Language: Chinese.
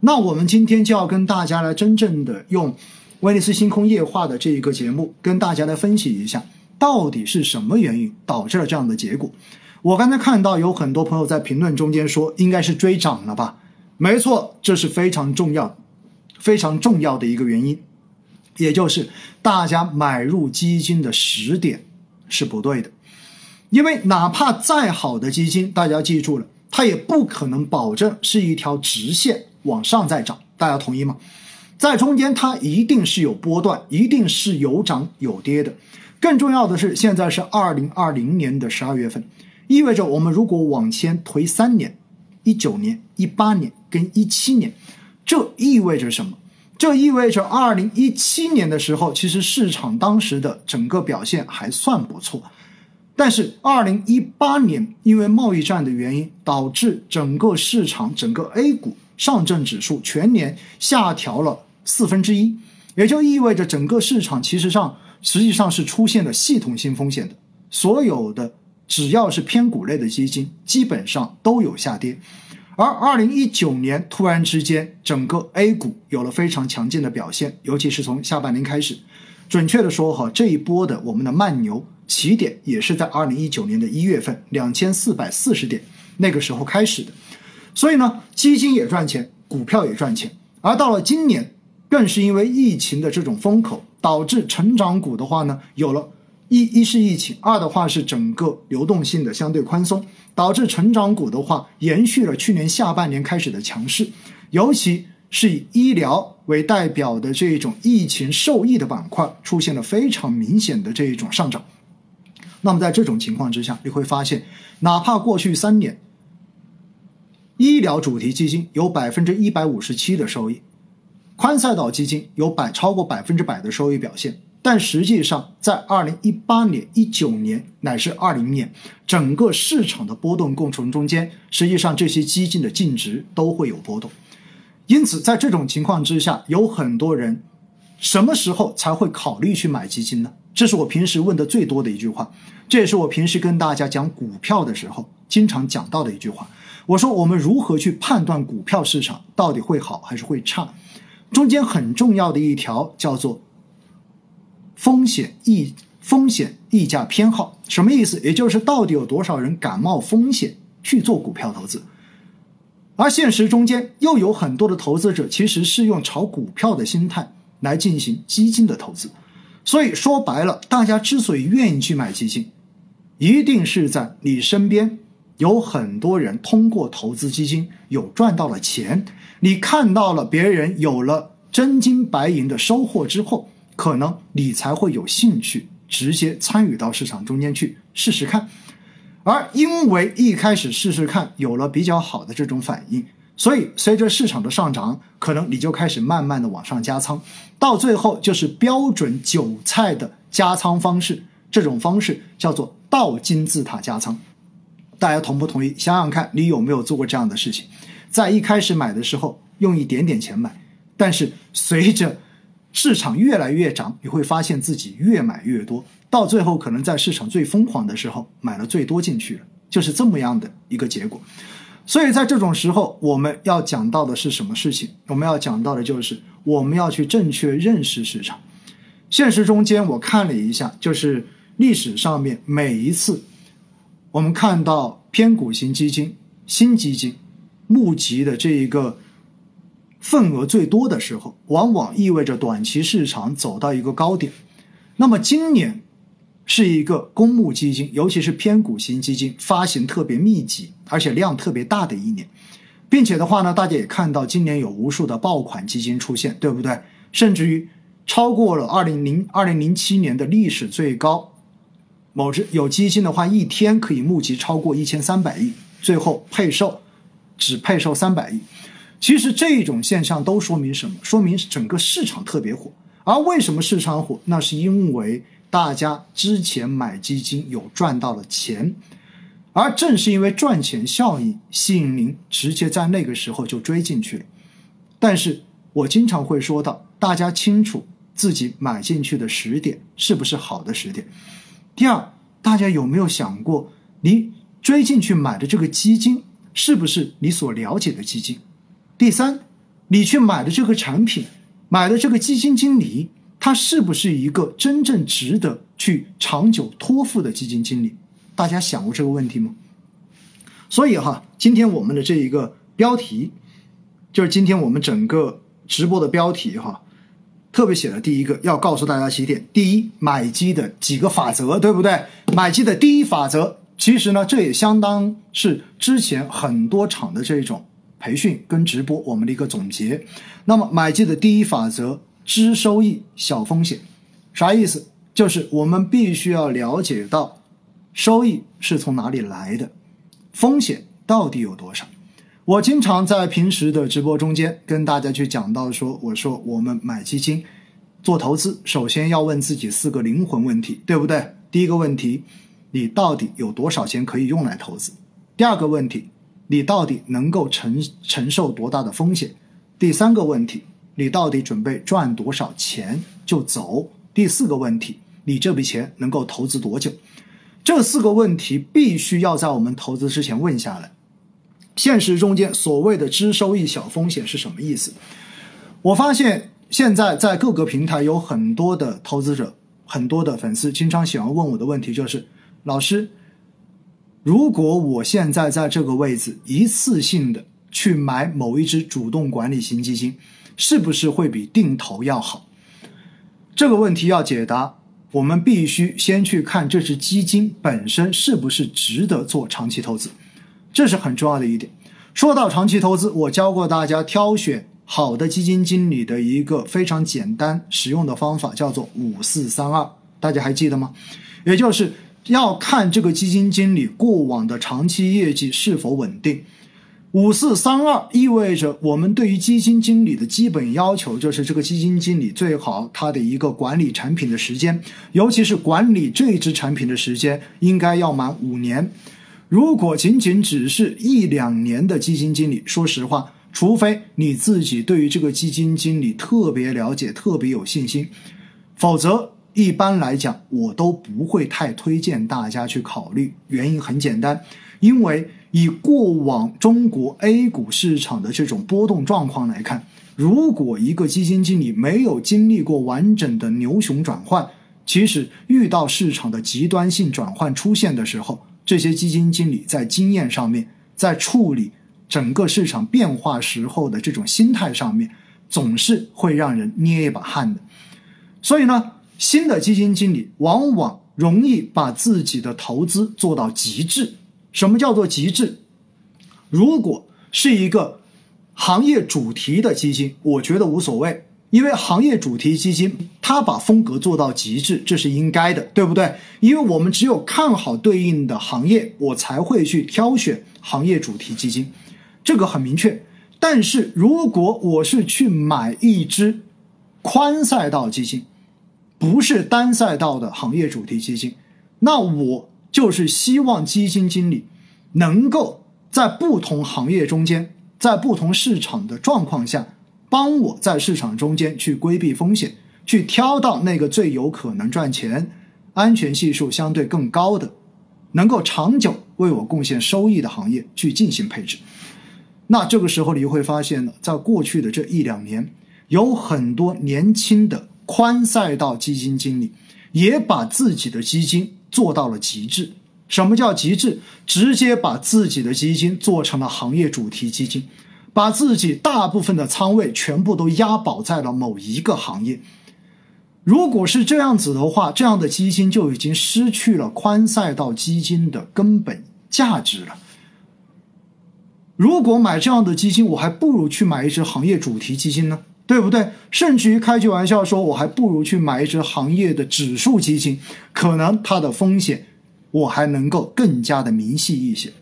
那我们今天就要跟大家来真正的用威尼斯星空夜话的这一个节目，跟大家来分析一下，到底是什么原因导致了这样的结果。我刚才看到有很多朋友在评论中间说，应该是追涨了吧？没错，这是非常重要、非常重要的一个原因，也就是大家买入基金的时点是不对的。因为哪怕再好的基金，大家记住了，它也不可能保证是一条直线。往上再涨，大家同意吗？在中间它一定是有波段，一定是有涨有跌的。更重要的是，现在是二零二零年的十二月份，意味着我们如果往前推三年，一九年、一八年跟一七年，这意味着什么？这意味着二零一七年的时候，其实市场当时的整个表现还算不错，但是二零一八年因为贸易战的原因，导致整个市场整个 A 股。上证指数全年下调了四分之一，也就意味着整个市场其实上实际上是出现了系统性风险的。所有的只要是偏股类的基金，基本上都有下跌。而二零一九年突然之间，整个 A 股有了非常强劲的表现，尤其是从下半年开始。准确的说，哈这一波的我们的慢牛起点也是在二零一九年的一月份两千四百四十点那个时候开始的。所以呢，基金也赚钱，股票也赚钱。而到了今年，更是因为疫情的这种风口，导致成长股的话呢，有了一一是疫情，二的话是整个流动性的相对宽松，导致成长股的话延续了去年下半年开始的强势，尤其是以医疗为代表的这种疫情受益的板块，出现了非常明显的这一种上涨。那么在这种情况之下，你会发现，哪怕过去三年。医疗主题基金有百分之一百五十七的收益，宽赛道基金有百超过百分之百的收益表现，但实际上在二零一八年、一九年乃至二零年，整个市场的波动过程中间，实际上这些基金的净值都会有波动。因此，在这种情况之下，有很多人什么时候才会考虑去买基金呢？这是我平时问的最多的一句话，这也是我平时跟大家讲股票的时候经常讲到的一句话。我说，我们如何去判断股票市场到底会好还是会差？中间很重要的一条叫做风险溢风险溢价偏好，什么意思？也就是到底有多少人敢冒风险去做股票投资？而现实中间又有很多的投资者其实是用炒股票的心态来进行基金的投资。所以说白了，大家之所以愿意去买基金，一定是在你身边。有很多人通过投资基金有赚到了钱，你看到了别人有了真金白银的收获之后，可能你才会有兴趣直接参与到市场中间去试试看。而因为一开始试试看有了比较好的这种反应，所以随着市场的上涨，可能你就开始慢慢的往上加仓，到最后就是标准韭菜的加仓方式，这种方式叫做倒金字塔加仓。大家同不同意？想想看你有没有做过这样的事情，在一开始买的时候用一点点钱买，但是随着市场越来越涨，你会发现自己越买越多，到最后可能在市场最疯狂的时候买了最多进去了，就是这么样的一个结果。所以在这种时候，我们要讲到的是什么事情？我们要讲到的就是我们要去正确认识市场。现实中间我看了一下，就是历史上面每一次。我们看到偏股型基金、新基金募集的这一个份额最多的时候，往往意味着短期市场走到一个高点。那么今年是一个公募基金，尤其是偏股型基金发行特别密集，而且量特别大的一年，并且的话呢，大家也看到今年有无数的爆款基金出现，对不对？甚至于超过了二零零二零零七年的历史最高。某只有基金的话，一天可以募集超过一千三百亿，最后配售只配售三百亿。其实这种现象都说明什么？说明整个市场特别火。而为什么市场火？那是因为大家之前买基金有赚到了钱，而正是因为赚钱效应吸引您直接在那个时候就追进去了。但是我经常会说到，大家清楚自己买进去的时点是不是好的时点。第二，大家有没有想过，你追进去买的这个基金是不是你所了解的基金？第三，你去买的这个产品，买的这个基金经理，他是不是一个真正值得去长久托付的基金经理？大家想过这个问题吗？所以哈，今天我们的这一个标题，就是今天我们整个直播的标题哈，特别写了第一个，要告诉大家几点：第一，买基的几个法则，对不对？买基的第一法则，其实呢，这也相当是之前很多场的这种。培训跟直播，我们的一个总结。那么买基的第一法则：知收益，小风险。啥意思？就是我们必须要了解到收益是从哪里来的，风险到底有多少。我经常在平时的直播中间跟大家去讲到说，我说我们买基金做投资，首先要问自己四个灵魂问题，对不对？第一个问题，你到底有多少钱可以用来投资？第二个问题。你到底能够承承受多大的风险？第三个问题，你到底准备赚多少钱就走？第四个问题，你这笔钱能够投资多久？这四个问题必须要在我们投资之前问下来。现实中间所谓的“知收益，小风险”是什么意思？我发现现在在各个平台有很多的投资者，很多的粉丝经常喜欢问我的问题就是：老师。如果我现在在这个位置一次性的去买某一只主动管理型基金，是不是会比定投要好？这个问题要解答，我们必须先去看这只基金本身是不是值得做长期投资，这是很重要的一点。说到长期投资，我教过大家挑选好的基金经理的一个非常简单实用的方法，叫做五四三二，大家还记得吗？也就是。要看这个基金经理过往的长期业绩是否稳定。五四三二意味着我们对于基金经理的基本要求就是这个基金经理最好他的一个管理产品的时间，尤其是管理这支产品的时间应该要满五年。如果仅仅只是一两年的基金经理，说实话，除非你自己对于这个基金经理特别了解、特别有信心，否则。一般来讲，我都不会太推荐大家去考虑。原因很简单，因为以过往中国 A 股市场的这种波动状况来看，如果一个基金经理没有经历过完整的牛熊转换，其实遇到市场的极端性转换出现的时候，这些基金经理在经验上面，在处理整个市场变化时候的这种心态上面，总是会让人捏一把汗的。所以呢。新的基金经理往往容易把自己的投资做到极致。什么叫做极致？如果是一个行业主题的基金，我觉得无所谓，因为行业主题基金它把风格做到极致，这是应该的，对不对？因为我们只有看好对应的行业，我才会去挑选行业主题基金，这个很明确。但是如果我是去买一只宽赛道基金，不是单赛道的行业主题基金，那我就是希望基金经理能够在不同行业中间，在不同市场的状况下，帮我在市场中间去规避风险，去挑到那个最有可能赚钱、安全系数相对更高的、能够长久为我贡献收益的行业去进行配置。那这个时候你会发现呢，在过去的这一两年，有很多年轻的。宽赛道基金经理也把自己的基金做到了极致。什么叫极致？直接把自己的基金做成了行业主题基金，把自己大部分的仓位全部都押宝在了某一个行业。如果是这样子的话，这样的基金就已经失去了宽赛道基金的根本价值了。如果买这样的基金，我还不如去买一只行业主题基金呢。对不对？甚至于开句玩笑说，我还不如去买一只行业的指数基金，可能它的风险我还能够更加的明细一些。